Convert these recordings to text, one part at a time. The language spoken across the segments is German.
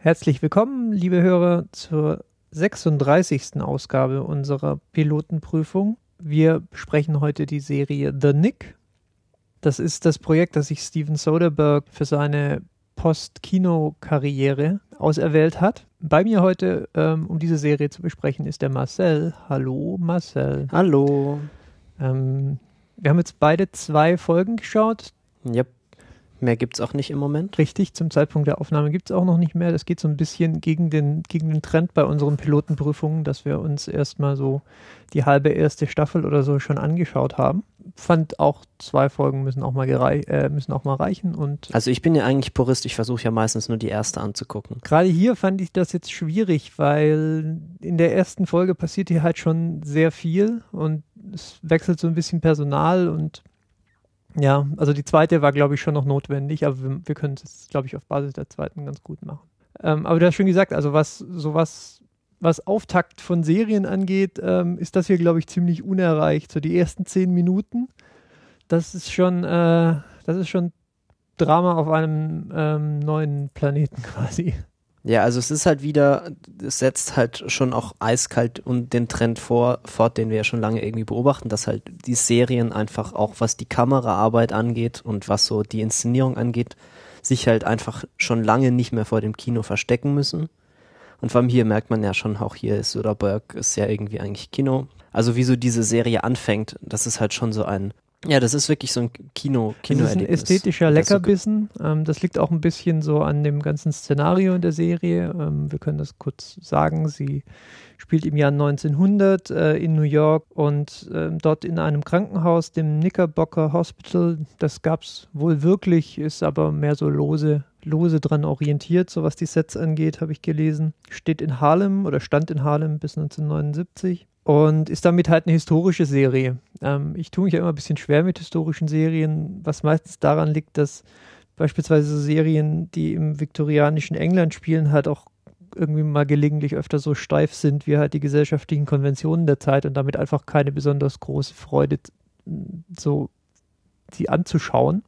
Herzlich willkommen, liebe Hörer, zur 36. Ausgabe unserer Pilotenprüfung. Wir besprechen heute die Serie The Nick. Das ist das Projekt, das sich Steven Soderbergh für seine Post-Kino-Karriere auserwählt hat. Bei mir heute, ähm, um diese Serie zu besprechen, ist der Marcel. Hallo, Marcel. Hallo. Ähm, wir haben jetzt beide zwei Folgen geschaut. Yep. Mehr gibt es auch nicht im Moment. Richtig, zum Zeitpunkt der Aufnahme gibt es auch noch nicht mehr. Das geht so ein bisschen gegen den, gegen den Trend bei unseren Pilotenprüfungen, dass wir uns erstmal so die halbe erste Staffel oder so schon angeschaut haben. Fand auch zwei Folgen müssen auch mal, äh, müssen auch mal reichen. Und also ich bin ja eigentlich Purist, ich versuche ja meistens nur die erste anzugucken. Gerade hier fand ich das jetzt schwierig, weil in der ersten Folge passiert hier halt schon sehr viel und es wechselt so ein bisschen Personal und ja, also die zweite war, glaube ich, schon noch notwendig, aber wir, wir können es, glaube ich, auf Basis der zweiten ganz gut machen. Ähm, aber du hast schon gesagt, also was sowas, was Auftakt von Serien angeht, ähm, ist das hier, glaube ich, ziemlich unerreicht. So die ersten zehn Minuten, das ist schon, äh, das ist schon Drama auf einem ähm, neuen Planeten quasi. Ja, also es ist halt wieder, es setzt halt schon auch eiskalt und den Trend vor, fort, den wir ja schon lange irgendwie beobachten, dass halt die Serien einfach auch, was die Kameraarbeit angeht und was so die Inszenierung angeht, sich halt einfach schon lange nicht mehr vor dem Kino verstecken müssen. Und vor allem hier merkt man ja schon, auch hier ist Soderbergh ist ja irgendwie eigentlich Kino. Also wie so diese Serie anfängt, das ist halt schon so ein ja, das ist wirklich so ein Kino, Kino Das ist ein ästhetischer Leckerbissen. Ähm, das liegt auch ein bisschen so an dem ganzen Szenario in der Serie. Ähm, wir können das kurz sagen. Sie spielt im Jahr 1900 äh, in New York und äh, dort in einem Krankenhaus, dem Knickerbocker Hospital. Das gab es wohl wirklich, ist aber mehr so lose, lose dran orientiert, so was die Sets angeht, habe ich gelesen. Steht in Harlem oder stand in Harlem bis 1979 und ist damit halt eine historische Serie. Ähm, ich tue mich ja immer ein bisschen schwer mit historischen Serien, was meistens daran liegt, dass beispielsweise Serien, die im viktorianischen England spielen, halt auch irgendwie mal gelegentlich öfter so steif sind wie halt die gesellschaftlichen Konventionen der Zeit und damit einfach keine besonders große Freude so sie anzuschauen.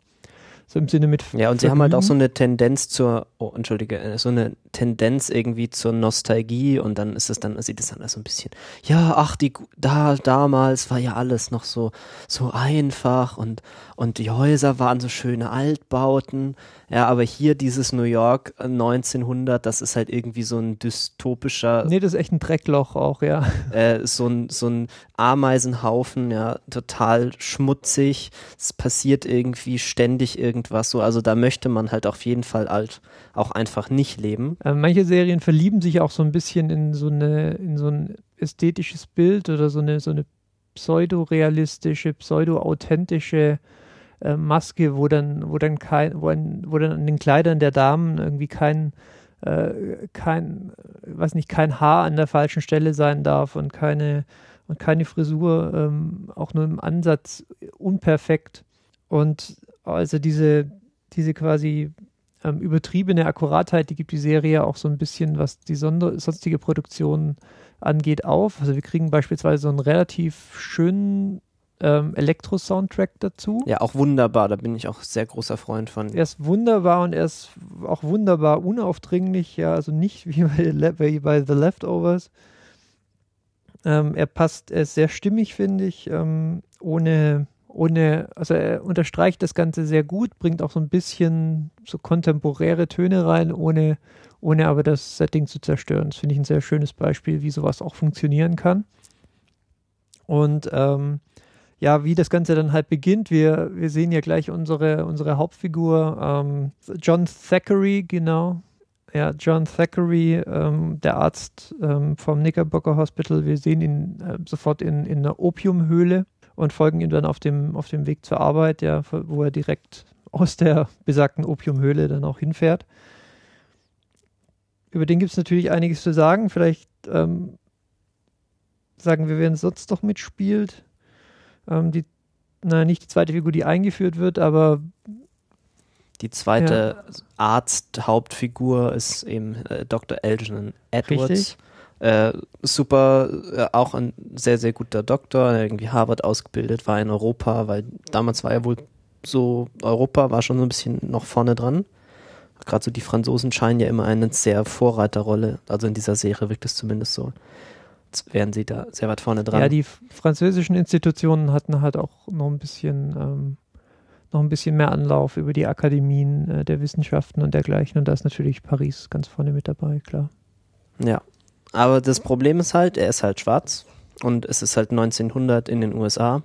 So im Sinne mit. Ja, und sie haben halt auch so eine Tendenz zur, oh, entschuldige, äh, so eine Tendenz irgendwie zur Nostalgie und dann ist es dann, sieht es dann so ein bisschen, ja, ach, die, da, damals war ja alles noch so, so einfach und, und die Häuser waren so schöne Altbauten. Ja, aber hier dieses New York 1900, das ist halt irgendwie so ein dystopischer. Nee, das ist echt ein Dreckloch auch, ja. Äh, so ein, so ein Ameisenhaufen, ja, total schmutzig. Es passiert irgendwie ständig irgendwas so. Also da möchte man halt auf jeden Fall alt auch einfach nicht leben. Äh, manche Serien verlieben sich auch so ein bisschen in so eine, in so ein ästhetisches Bild oder so eine, so eine pseudo-realistische, pseudo-authentische äh, Maske, wo dann, wo dann kein, wo, ein, wo dann an den Kleidern der Damen irgendwie kein, äh, kein, weiß nicht, kein Haar an der falschen Stelle sein darf und keine, und keine Frisur, ähm, auch nur im Ansatz unperfekt. Und also diese, diese quasi ähm, übertriebene Akkuratheit, die gibt die Serie auch so ein bisschen, was die sonder sonstige Produktion angeht, auf. Also wir kriegen beispielsweise so einen relativ schönen ähm, Elektro-Soundtrack dazu. Ja, auch wunderbar, da bin ich auch sehr großer Freund von. Er ist wunderbar und er ist auch wunderbar unaufdringlich, ja, also nicht wie bei, bei The Leftovers. Ähm, er passt, er ist sehr stimmig, finde ich, ähm, ohne ohne, also er unterstreicht das Ganze sehr gut, bringt auch so ein bisschen so kontemporäre Töne rein, ohne, ohne aber das Setting zu zerstören. Das finde ich ein sehr schönes Beispiel, wie sowas auch funktionieren kann. Und ähm, ja, wie das Ganze dann halt beginnt, wir, wir sehen ja gleich unsere, unsere Hauptfigur, ähm, John Thackeray, genau. Ja, John Thackeray, ähm, der Arzt ähm, vom Knickerbocker Hospital. Wir sehen ihn äh, sofort in, in einer Opiumhöhle und folgen ihm dann auf dem, auf dem Weg zur Arbeit, ja, wo er direkt aus der besagten Opiumhöhle dann auch hinfährt. Über den gibt es natürlich einiges zu sagen. Vielleicht ähm, sagen wir, wer sonst doch mitspielt. Ähm, die, na, nicht die zweite Figur, die eingeführt wird, aber die zweite ja. Arzt-Hauptfigur ist eben äh, Dr. Elgin Edwards. Richtig. Äh, super, äh, auch ein sehr, sehr guter Doktor, irgendwie Harvard ausgebildet, war in Europa, weil damals war er wohl so, Europa war schon so ein bisschen noch vorne dran. gerade so die Franzosen scheinen ja immer eine sehr Vorreiterrolle, also in dieser Serie wirkt es zumindest so, als wären sie da sehr weit vorne dran. Ja, die französischen Institutionen hatten halt auch noch ein bisschen, ähm, noch ein bisschen mehr Anlauf über die Akademien äh, der Wissenschaften und dergleichen. Und da ist natürlich Paris ganz vorne mit dabei, klar. Ja, aber das Problem ist halt, er ist halt schwarz und es ist halt 1900 in den USA.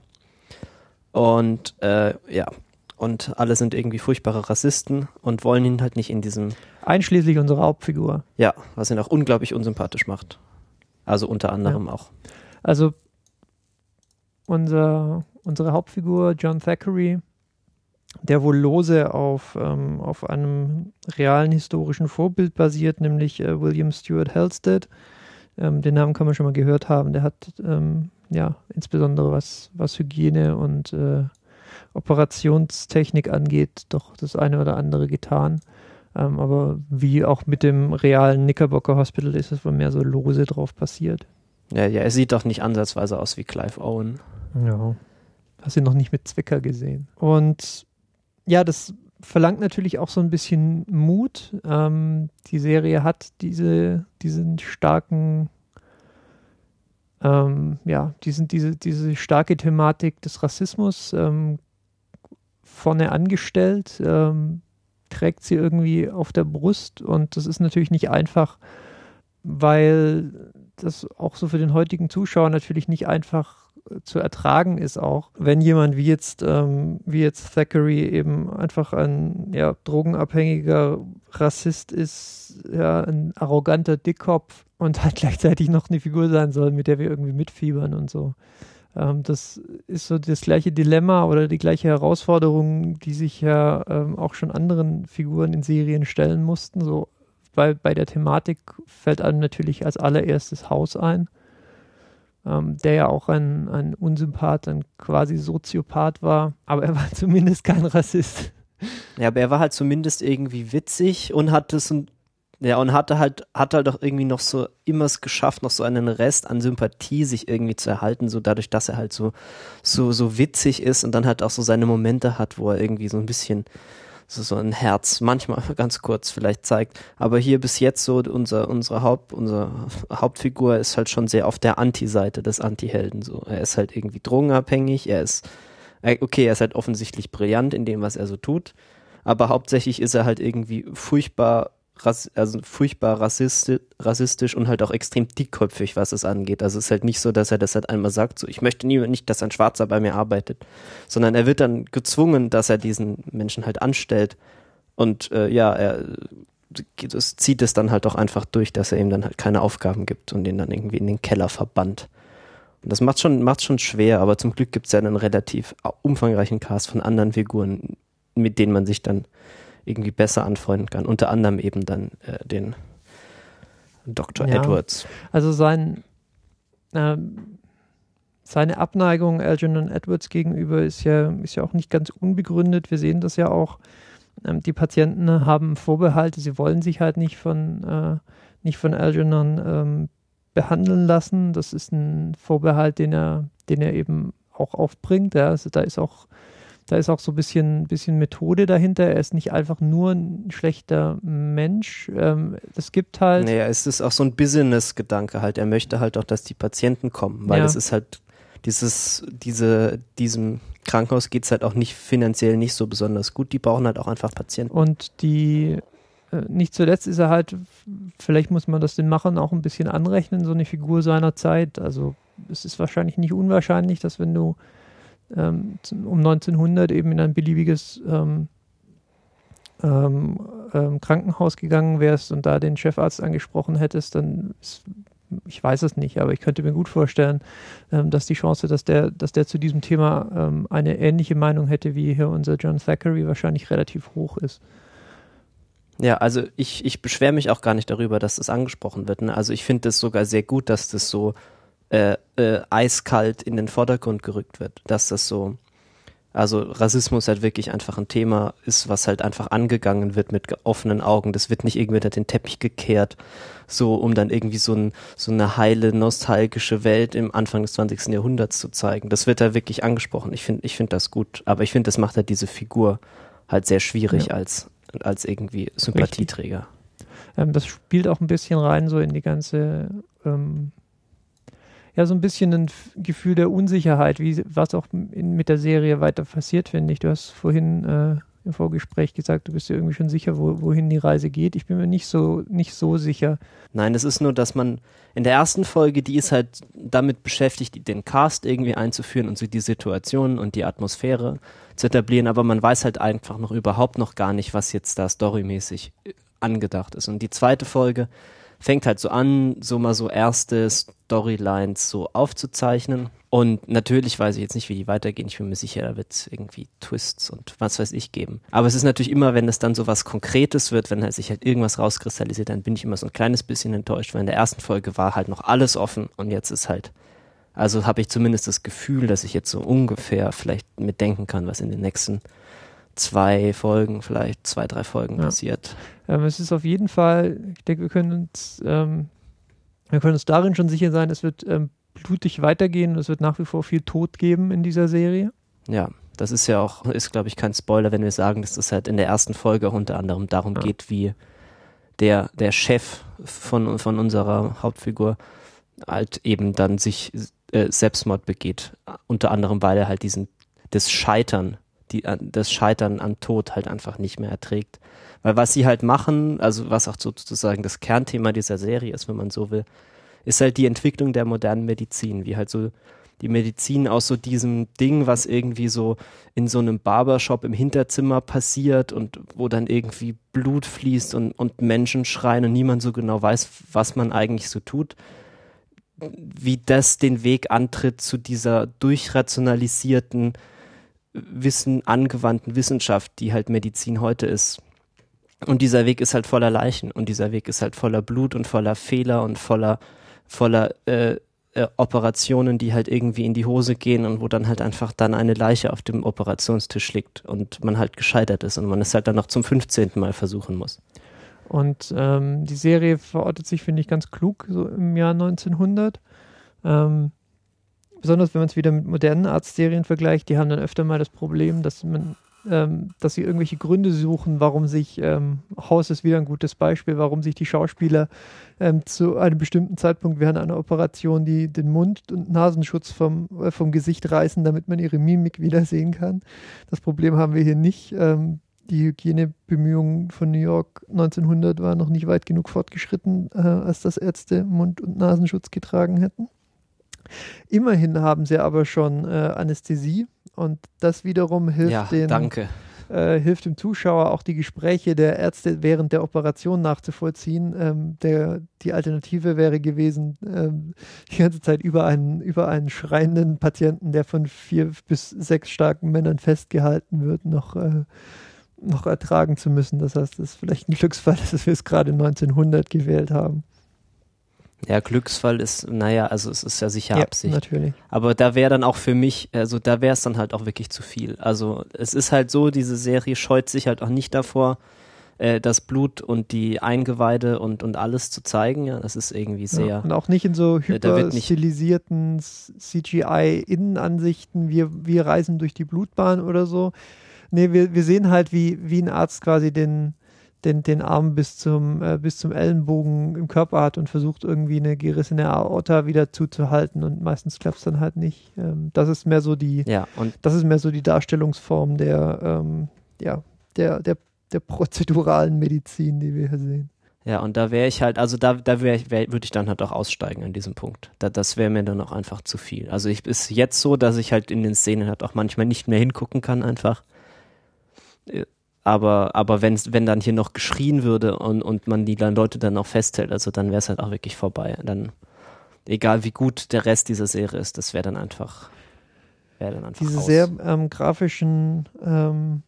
Und äh, ja, und alle sind irgendwie furchtbare Rassisten und wollen ihn halt nicht in diesem. Einschließlich unserer Hauptfigur. Ja, was ihn auch unglaublich unsympathisch macht. Also unter anderem ja. auch. Also unser, unsere Hauptfigur, John Thackeray, der wohl lose auf, ähm, auf einem realen historischen Vorbild basiert, nämlich äh, William Stewart Halstead. Ähm, den Namen kann man schon mal gehört haben. Der hat ähm, ja insbesondere was, was Hygiene und äh, Operationstechnik angeht, doch das eine oder andere getan. Ähm, aber wie auch mit dem realen Knickerbocker Hospital ist es wohl mehr so lose drauf passiert. Ja, ja, er sieht doch nicht ansatzweise aus wie Clive Owen. Ja. Hast du noch nicht mit Zwicker gesehen. Und ja, das verlangt natürlich auch so ein bisschen Mut. Ähm, die Serie hat diese, diesen starken, ähm, ja, diesen, diese, diese starke Thematik des Rassismus ähm, vorne angestellt, ähm, trägt sie irgendwie auf der Brust und das ist natürlich nicht einfach, weil das auch so für den heutigen Zuschauer natürlich nicht einfach zu ertragen ist auch, wenn jemand wie jetzt, ähm, wie jetzt Thackeray eben einfach ein ja, drogenabhängiger Rassist ist, ja, ein arroganter Dickkopf und halt gleichzeitig noch eine Figur sein soll, mit der wir irgendwie mitfiebern und so. Ähm, das ist so das gleiche Dilemma oder die gleiche Herausforderung, die sich ja ähm, auch schon anderen Figuren in Serien stellen mussten. So bei, bei der Thematik fällt einem natürlich als allererstes Haus ein, ähm, der ja auch ein, ein Unsympath, ein quasi Soziopath war, aber er war zumindest kein Rassist. Ja, aber er war halt zumindest irgendwie witzig und hatte so ein ja, und hatte halt, hat halt auch irgendwie noch so immer es geschafft, noch so einen Rest an Sympathie sich irgendwie zu erhalten, so dadurch, dass er halt so, so, so witzig ist und dann halt auch so seine Momente hat, wo er irgendwie so ein bisschen so, so ein Herz manchmal ganz kurz vielleicht zeigt. Aber hier bis jetzt so unser, unsere Haupt, unsere Hauptfigur ist halt schon sehr auf der Anti-Seite des Anti-Helden, so. Er ist halt irgendwie drogenabhängig, er ist, äh, okay, er ist halt offensichtlich brillant in dem, was er so tut. Aber hauptsächlich ist er halt irgendwie furchtbar also furchtbar rassistisch, rassistisch und halt auch extrem dickköpfig, was es angeht. Also es ist halt nicht so, dass er das halt einmal sagt, so ich möchte nie, nicht, dass ein Schwarzer bei mir arbeitet, sondern er wird dann gezwungen, dass er diesen Menschen halt anstellt und äh, ja, er das zieht es dann halt auch einfach durch, dass er ihm dann halt keine Aufgaben gibt und ihn dann irgendwie in den Keller verbannt. Und das macht schon, macht schon schwer, aber zum Glück gibt es ja einen relativ umfangreichen Cast von anderen Figuren, mit denen man sich dann irgendwie besser anfreunden kann. Unter anderem eben dann äh, den Dr. Ja, Edwards. Also sein, äh, seine Abneigung Algernon Edwards gegenüber ist ja, ist ja auch nicht ganz unbegründet. Wir sehen das ja auch. Ähm, die Patienten haben Vorbehalte, sie wollen sich halt nicht von, äh, nicht von Algernon ähm, behandeln lassen. Das ist ein Vorbehalt, den er, den er eben auch aufbringt. Ja. Also da ist auch da ist auch so ein bisschen, bisschen Methode dahinter. Er ist nicht einfach nur ein schlechter Mensch. Ähm, es gibt halt. Naja, es ist auch so ein Business-Gedanke halt. Er möchte halt auch, dass die Patienten kommen, weil ja. es ist halt dieses, diese, diesem Krankenhaus geht es halt auch nicht finanziell nicht so besonders gut. Die brauchen halt auch einfach Patienten. Und die äh, nicht zuletzt ist er halt, vielleicht muss man das den Machern auch ein bisschen anrechnen, so eine Figur seiner Zeit. Also es ist wahrscheinlich nicht unwahrscheinlich, dass wenn du ähm, um 1900 eben in ein beliebiges ähm, ähm, ähm, Krankenhaus gegangen wärst und da den Chefarzt angesprochen hättest, dann ist, ich weiß es nicht, aber ich könnte mir gut vorstellen, ähm, dass die Chance, dass der, dass der zu diesem Thema ähm, eine ähnliche Meinung hätte wie hier unser John Thackeray, wahrscheinlich relativ hoch ist. Ja, also ich, ich beschwere mich auch gar nicht darüber, dass das angesprochen wird. Ne? Also ich finde es sogar sehr gut, dass das so äh, äh, eiskalt in den Vordergrund gerückt wird. Dass das so, also Rassismus halt wirklich einfach ein Thema ist, was halt einfach angegangen wird mit offenen Augen. Das wird nicht irgendwie unter den Teppich gekehrt, so um dann irgendwie so, ein, so eine heile, nostalgische Welt im Anfang des 20. Jahrhunderts zu zeigen. Das wird da wirklich angesprochen. Ich finde ich finde das gut. Aber ich finde, das macht halt diese Figur halt sehr schwierig ja. als als irgendwie Sympathieträger. Ähm, das spielt auch ein bisschen rein so in die ganze, ähm, ja, so ein bisschen ein Gefühl der Unsicherheit, wie was auch in, mit der Serie weiter passiert, finde ich. Du hast vorhin äh, im Vorgespräch gesagt, du bist dir irgendwie schon sicher, wo, wohin die Reise geht. Ich bin mir nicht so, nicht so sicher. Nein, es ist nur, dass man in der ersten Folge, die ist halt damit beschäftigt, den Cast irgendwie einzuführen und so die Situation und die Atmosphäre zu etablieren, aber man weiß halt einfach noch überhaupt noch gar nicht, was jetzt da storymäßig äh, angedacht ist. Und die zweite Folge fängt halt so an, so mal so erste Storylines so aufzuzeichnen. Und natürlich weiß ich jetzt nicht, wie die weitergehen. Ich bin mir sicher, da wird es irgendwie Twists und was weiß ich geben. Aber es ist natürlich immer, wenn es dann so was Konkretes wird, wenn halt sich halt irgendwas rauskristallisiert, dann bin ich immer so ein kleines bisschen enttäuscht, weil in der ersten Folge war halt noch alles offen und jetzt ist halt, also habe ich zumindest das Gefühl, dass ich jetzt so ungefähr vielleicht mitdenken kann, was in den nächsten zwei Folgen, vielleicht zwei, drei Folgen ja. passiert. Ähm, es ist auf jeden Fall, ich denke, wir können uns, ähm, wir können uns darin schon sicher sein, es wird ähm, blutig weitergehen und es wird nach wie vor viel Tod geben in dieser Serie. Ja, das ist ja auch, ist glaube ich kein Spoiler, wenn wir sagen, dass es halt in der ersten Folge auch unter anderem darum ja. geht, wie der, der Chef von, von unserer Hauptfigur halt eben dann sich äh, Selbstmord begeht. Unter anderem, weil er halt diesen, das Scheitern die, das Scheitern an Tod halt einfach nicht mehr erträgt. Weil was sie halt machen, also was auch sozusagen das Kernthema dieser Serie ist, wenn man so will, ist halt die Entwicklung der modernen Medizin, wie halt so die Medizin aus so diesem Ding, was irgendwie so in so einem Barbershop im Hinterzimmer passiert und wo dann irgendwie Blut fließt und, und Menschen schreien und niemand so genau weiß, was man eigentlich so tut, wie das den Weg antritt zu dieser durchrationalisierten, Wissen, angewandten Wissenschaft, die halt Medizin heute ist. Und dieser Weg ist halt voller Leichen und dieser Weg ist halt voller Blut und voller Fehler und voller, voller äh, äh, Operationen, die halt irgendwie in die Hose gehen und wo dann halt einfach dann eine Leiche auf dem Operationstisch liegt und man halt gescheitert ist und man es halt dann noch zum 15. Mal versuchen muss. Und ähm, die Serie verortet sich, finde ich, ganz klug, so im Jahr 1900. Ähm, besonders wenn man es wieder mit modernen Arztserien vergleicht, die haben dann öfter mal das Problem, dass man, ähm, dass sie irgendwelche Gründe suchen, warum sich, ähm, Haus ist wieder ein gutes Beispiel, warum sich die Schauspieler ähm, zu einem bestimmten Zeitpunkt während einer Operation die, den Mund- und Nasenschutz vom, äh, vom Gesicht reißen, damit man ihre Mimik wiedersehen kann. Das Problem haben wir hier nicht. Ähm, die Hygienebemühungen von New York 1900 waren noch nicht weit genug fortgeschritten, äh, als dass Ärzte Mund- und Nasenschutz getragen hätten. Immerhin haben sie aber schon äh, Anästhesie und das wiederum hilft ja, den. Danke. Äh, hilft dem Zuschauer auch die Gespräche der Ärzte während der Operation nachzuvollziehen. Ähm, der, die Alternative wäre gewesen, ähm, die ganze Zeit über einen, über einen schreienden Patienten, der von vier bis sechs starken Männern festgehalten wird, noch, äh, noch ertragen zu müssen. Das heißt, es ist vielleicht ein Glücksfall, dass wir es gerade 1900 gewählt haben. Ja, Glücksfall ist, naja, also es ist ja sicher ja, Absicht. natürlich. Aber da wäre dann auch für mich, also da wäre es dann halt auch wirklich zu viel. Also es ist halt so, diese Serie scheut sich halt auch nicht davor, äh, das Blut und die Eingeweide und, und alles zu zeigen. Ja, das ist irgendwie sehr. Ja, und auch nicht in so hyper stilisierten CGI-Innenansichten, wir, wir reisen durch die Blutbahn oder so. Nee, wir, wir sehen halt, wie, wie ein Arzt quasi den den, den Arm bis zum, äh, bis zum Ellenbogen im Körper hat und versucht irgendwie eine gerissene Aorta wieder zuzuhalten und meistens klappt es dann halt nicht. Ähm, das ist mehr so die, ja, und das ist mehr so die Darstellungsform der, ähm, ja, der, der, der prozeduralen Medizin, die wir hier sehen. Ja, und da wäre ich halt, also da, da wär, wär, würde ich dann halt auch aussteigen an diesem Punkt. Da, das wäre mir dann auch einfach zu viel. Also ich ist jetzt so, dass ich halt in den Szenen halt auch manchmal nicht mehr hingucken kann einfach. Aber, aber wenn's, wenn dann hier noch geschrien würde und, und man die dann Leute dann auch festhält, also dann wäre es halt auch wirklich vorbei. Dann, egal wie gut der Rest dieser Serie ist, das wäre dann einfach, wäre dann einfach Diese aus. sehr ähm, grafischen, ähm,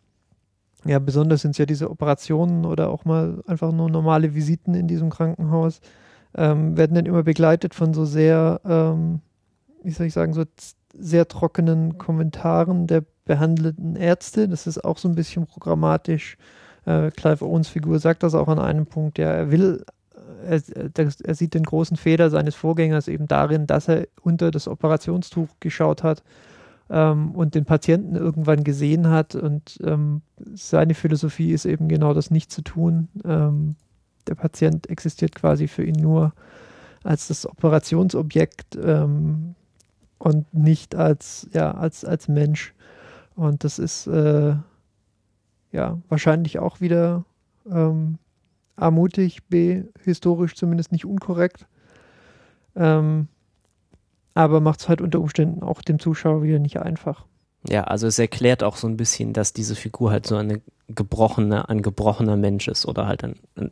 ja, besonders sind es ja diese Operationen oder auch mal einfach nur normale Visiten in diesem Krankenhaus, ähm, werden dann immer begleitet von so sehr, ähm, wie soll ich sagen, so sehr trockenen Kommentaren der behandelten Ärzte. Das ist auch so ein bisschen programmatisch. Äh, Clive Owens Figur sagt das auch an einem Punkt. Ja, er will, äh, er, er, sieht den großen Fehler seines Vorgängers eben darin, dass er unter das Operationstuch geschaut hat ähm, und den Patienten irgendwann gesehen hat. Und ähm, seine Philosophie ist eben genau das nicht zu tun. Ähm, der Patient existiert quasi für ihn nur als das Operationsobjekt ähm, und nicht als, ja, als, als Mensch. Und das ist äh, ja wahrscheinlich auch wieder ähm, A, mutig, B, historisch zumindest nicht unkorrekt. Ähm, aber macht es halt unter Umständen auch dem Zuschauer wieder nicht einfach. Ja, also es erklärt auch so ein bisschen, dass diese Figur halt so eine gebrochene, ein gebrochener Mensch ist oder halt ein, ein,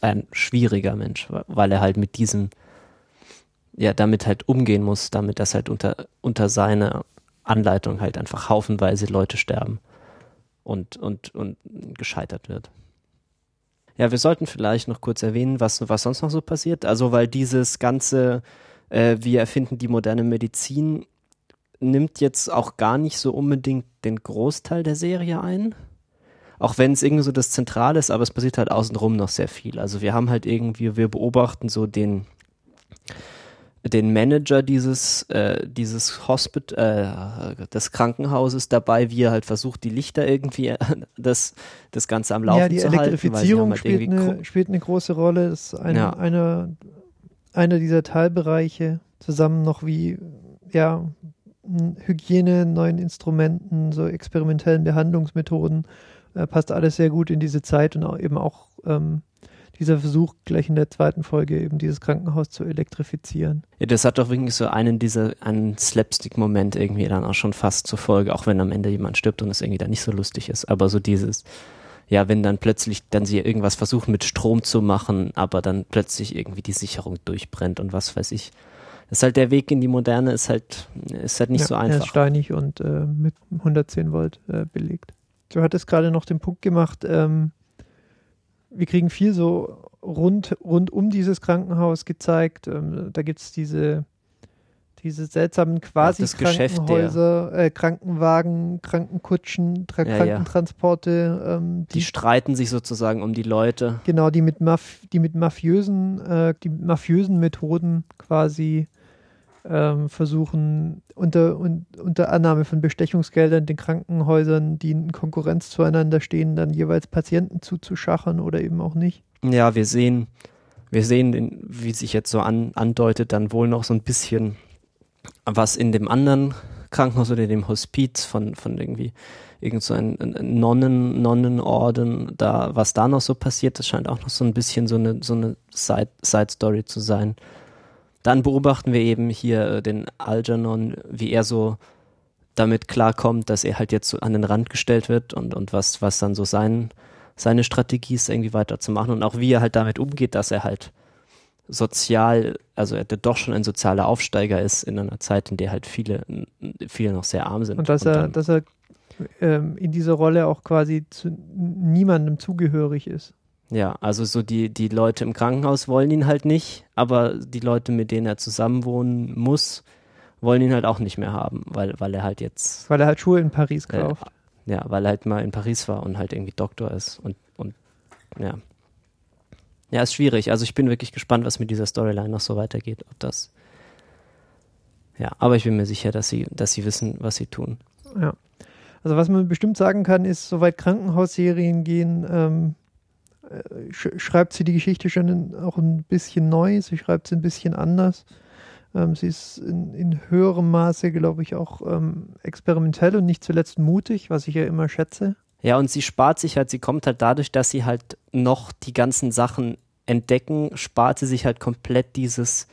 ein schwieriger Mensch, weil er halt mit diesem, ja, damit halt umgehen muss, damit das halt unter, unter seiner Anleitung halt einfach haufenweise Leute sterben und, und, und gescheitert wird. Ja, wir sollten vielleicht noch kurz erwähnen, was, was sonst noch so passiert. Also, weil dieses ganze, äh, wir erfinden die moderne Medizin, nimmt jetzt auch gar nicht so unbedingt den Großteil der Serie ein. Auch wenn es irgendwie so das Zentrale ist, aber es passiert halt außenrum noch sehr viel. Also wir haben halt irgendwie, wir beobachten so den, den Manager dieses, äh, dieses Hospit äh, des Krankenhauses dabei, wie er halt versucht, die Lichter irgendwie äh, das, das Ganze am Laufen ja, die zu Elektrifizierung halten. Halt spielt, eine, spielt eine große Rolle. Das ist ein, Ja. einer, einer dieser Teilbereiche, zusammen noch wie ja, Hygiene, neuen Instrumenten, so experimentellen Behandlungsmethoden, äh, passt alles sehr gut in diese Zeit und auch eben auch ähm, dieser Versuch gleich in der zweiten Folge eben dieses Krankenhaus zu elektrifizieren. Ja, das hat doch wirklich so einen dieser, einen Slapstick-Moment irgendwie dann auch schon fast zur Folge, auch wenn am Ende jemand stirbt und es irgendwie dann nicht so lustig ist. Aber so dieses, ja, wenn dann plötzlich dann sie irgendwas versuchen mit Strom zu machen, aber dann plötzlich irgendwie die Sicherung durchbrennt und was weiß ich. Das ist halt der Weg in die Moderne, ist halt, ist halt nicht ja, so Er ist einfach. steinig und äh, mit 110 Volt äh, belegt. Du hattest gerade noch den Punkt gemacht, ähm, wir kriegen viel so rund, rund um dieses Krankenhaus gezeigt. Ähm, da gibt es diese, diese seltsamen quasi Geschäft der- Krankenhäuser, äh, Krankenwagen, Krankenkutschen, Tra Ja, ja. Krankentransporte, ähm, Die die, streiten sich sozusagen um die Leute. genau, die mit, Maf die mit mafiösen, äh, die mit mafiösen Methoden quasi ähm, versuchen, unter, un, unter Annahme von Bestechungsgeldern den Krankenhäusern, die in Konkurrenz zueinander stehen, dann jeweils Patienten zuzuschachern oder eben auch nicht. Ja, wir sehen, wir sehen, wie sich jetzt so an, andeutet, dann wohl noch so ein bisschen, was in dem anderen Krankenhaus oder dem Hospiz von, von irgendwie irgend so Nonnen, Nonnenorden, da, was da noch so passiert, das scheint auch noch so ein bisschen so eine, so eine Side, Side zu sein. Dann beobachten wir eben hier äh, den Algernon, wie er so damit klarkommt, dass er halt jetzt so an den Rand gestellt wird und, und was, was dann so sein, seine Strategie ist, irgendwie weiterzumachen und auch wie er halt damit umgeht, dass er halt sozial, also er doch schon ein sozialer Aufsteiger ist in einer Zeit, in der halt viele, viele noch sehr arm sind. Und dass er, dann- dass er ähm, in dieser Rolle auch quasi zu niemandem zugehörig ist. Ja, also so die, die Leute im Krankenhaus wollen ihn halt nicht, aber die Leute, mit denen er zusammenwohnen muss, wollen ihn halt auch nicht mehr haben, weil, weil er halt jetzt, Weil er halt Schuhe in Paris äh, kauft. ja, weil er halt mal in Paris war und halt irgendwie Doktor ist und, und ja. Ja, ist schwierig. Also ich bin wirklich gespannt, was mit dieser Storyline noch so weitergeht, ob das. Ja, aber ich bin mir sicher, dass sie, dass sie wissen, was sie tun. Ja. Also was man bestimmt sagen kann, ist, soweit Krankenhausserien gehen, ähm, äh, schreibt sie die Geschichte schon auch ein bisschen neu, sie schreibt sie ein bisschen anders. Ähm, sie ist in, in höherem Maße, glaube ich, auch ähm, experimentell und nicht zuletzt mutig, was ich ja immer schätze. Ja, und sie spart sich halt, sie kommt halt dadurch, dass sie halt noch die ganzen Sachen entdecken, spart sie sich halt komplett dieses,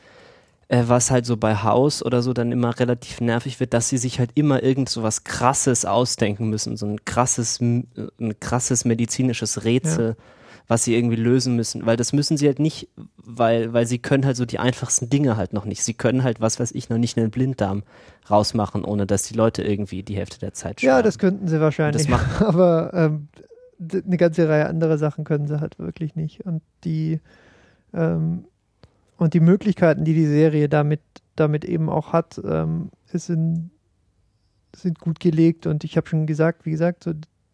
äh, was halt so bei Haus oder so dann immer relativ nervig wird, dass sie sich halt immer irgend so was krasses ausdenken müssen, so ein krasses, ein krasses medizinisches Rätsel, was sie irgendwie lösen müssen, weil das müssen sie halt nicht, weil, weil sie können halt so die einfachsten Dinge halt noch nicht. Sie können halt, was weiß ich, noch nicht einen Blinddarm rausmachen, ohne dass die Leute irgendwie die Hälfte der Zeit Ja, sterben. das könnten sie wahrscheinlich. machen- Aber ähm, eine ganze Reihe anderer Sachen können sie halt wirklich nicht. Und die, ähm, und die Möglichkeiten, die die Serie damit, damit eben auch hat, ähm, in, sind gut gelegt. Und ich habe schon gesagt, wie gesagt, so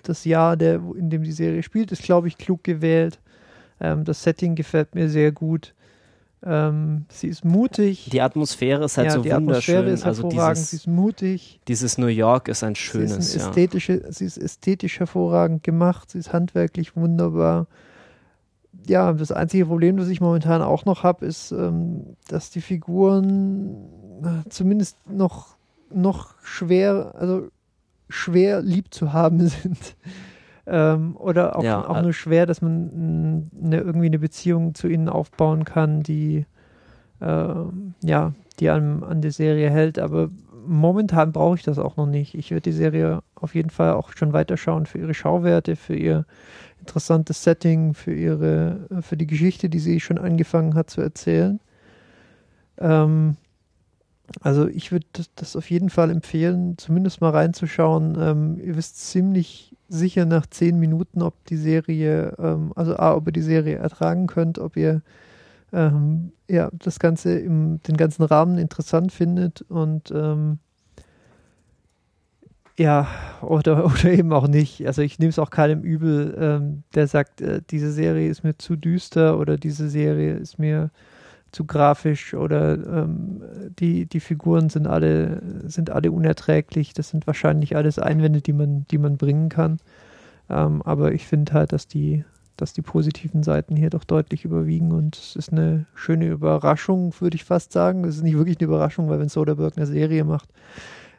das Jahr, der, in dem die Serie spielt, ist, glaube ich, klug gewählt. Ähm, das Setting gefällt mir sehr gut. Ähm, sie ist mutig. Die Atmosphäre ist halt ja, so die wunderschön. Atmosphäre ist also hervorragend. dieses, sie ist mutig. dieses New York ist ein schönes, sie ist, ja. ästhetische, sie ist ästhetisch hervorragend gemacht. Sie ist handwerklich wunderbar. Ja, das einzige Problem, das ich momentan auch noch habe, ist, ähm, dass die Figuren äh, zumindest noch, noch schwer, also schwer lieb zu haben sind. Ähm, oder auch, Ja, auch äh, nur schwer, dass man eine, irgendwie eine Beziehung zu ihnen aufbauen kann, die ähm, ja, die einem an die Serie hält. Aber momentan brauche ich das auch noch nicht. Ich würde die Serie auf jeden Fall auch schon weiterschauen für ihre Schauwerte, für ihr interessantes Setting, für ihre, für die Geschichte, die sie schon angefangen hat zu erzählen. Ähm, also ich würde das auf jeden Fall empfehlen, zumindest mal reinzuschauen. Ähm, ihr wisst ziemlich sicher nach zehn Minuten, ob die Serie, ähm, also A, ob ihr die Serie ertragen könnt, ob ihr ähm, ja, das Ganze im, den ganzen Rahmen interessant findet und ähm, ja, oder, oder eben auch nicht. Also ich nehme es auch keinem übel, ähm, der sagt, äh, diese Serie ist mir zu düster oder diese Serie ist mir zu grafisch oder ähm, die, die Figuren sind alle, sind alle unerträglich. Das sind wahrscheinlich alles Einwände, die man, die man bringen kann. Ähm, aber ich finde halt, dass die, dass die positiven Seiten hier doch deutlich überwiegen und es ist eine schöne Überraschung, würde ich fast sagen. Es ist nicht wirklich eine Überraschung, weil wenn Soderbergh eine Serie macht,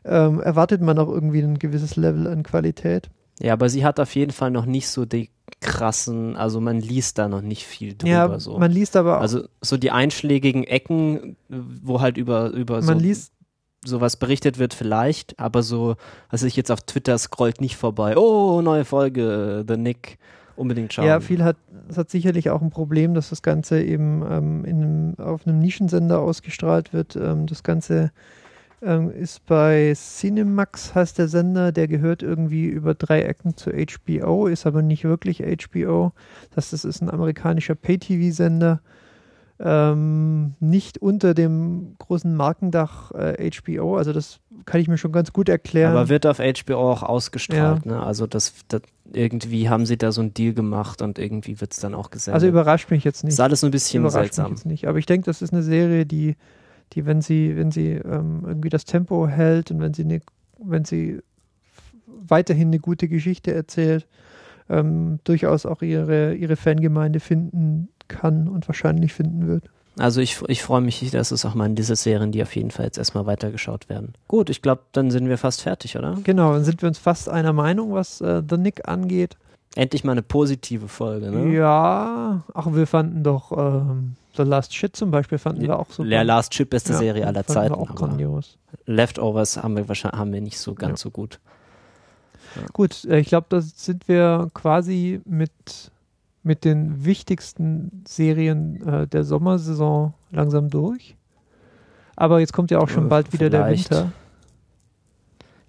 ähm, erwartet man auch irgendwie ein gewisses Level an Qualität. Ja, aber sie hat auf jeden Fall noch nicht so die krassen, also man liest da noch nicht viel drüber. Ja, so. man liest aber auch, Also so die einschlägigen Ecken, wo halt über, über so man liest sowas berichtet wird vielleicht, aber so, was ich jetzt auf Twitter scrollt nicht vorbei. Oh, neue Folge, The Nick, unbedingt schauen. Ja, viel hat, es hat sicherlich auch ein Problem, dass das Ganze eben ähm, in einem, auf einem Nischensender ausgestrahlt wird. Ähm, das Ganze ähm, ist bei Cinemax, heißt der Sender, der gehört irgendwie über drei Ecken zu HBO, ist aber nicht wirklich HBO. Das, das ist ein amerikanischer Pay-TV-Sender. Ähm, nicht unter dem großen Markendach äh, HBO, also das kann ich mir schon ganz gut erklären. Aber wird auf HBO auch ausgestrahlt, ne? Also das, das irgendwie haben sie da so einen Deal gemacht und irgendwie wird es dann auch gesendet. also überrascht mich jetzt nicht. ist alles so ein bisschen Überrascht mich seltsam. jetzt nicht. Aber ich denke, das ist eine Serie, die, die wenn sie, wenn sie ähm, irgendwie das Tempo hält und wenn sie, eine, wenn sie weiterhin eine gute Geschichte erzählt, ähm, durchaus auch ihre, ihre Fangemeinde finden kann und wahrscheinlich finden wird. Also ich, ich freue mich, dass es auch mal in diese Serien, die auf jeden Fall jetzt erstmal weitergeschaut werden. Gut, ich glaube, dann sind wir fast fertig, oder? Genau, dann sind wir uns fast einer Meinung, was äh, The Nick angeht. Endlich mal eine positive Folge, ne? Ja, ach, wir fanden doch ähm, The Last Shit zum Beispiel, fanden wir auch super. Der Last Chip beste Ja, Serie aller Zeiten. Auch grandios. Leftovers haben wir wahrscheinlich haben wir nicht so ganz Ja. so gut. Gut, äh, ich glaube, da sind wir quasi mit, mit den wichtigsten Serien äh, der Sommersaison langsam durch. Aber jetzt kommt ja auch schon Äh, bald wieder vielleicht. der Winter.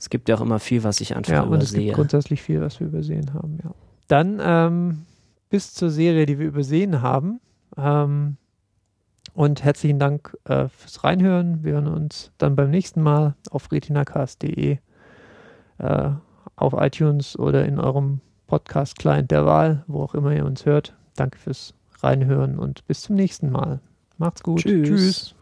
Es gibt ja auch immer viel, was ich einfach Ja, und es gibt grundsätzlich viel, was wir übersehen haben, ja. Dann ähm, bis zur Serie, die wir übersehen haben. Ähm, und herzlichen Dank äh, fürs Reinhören. Wir hören uns dann beim nächsten Mal auf retinacast.de, äh, auf iTunes oder in eurem Podcast-Client der Wahl, wo auch immer ihr uns hört. Danke fürs Reinhören und bis zum nächsten Mal. Macht's gut. Tschüss. Tschüss.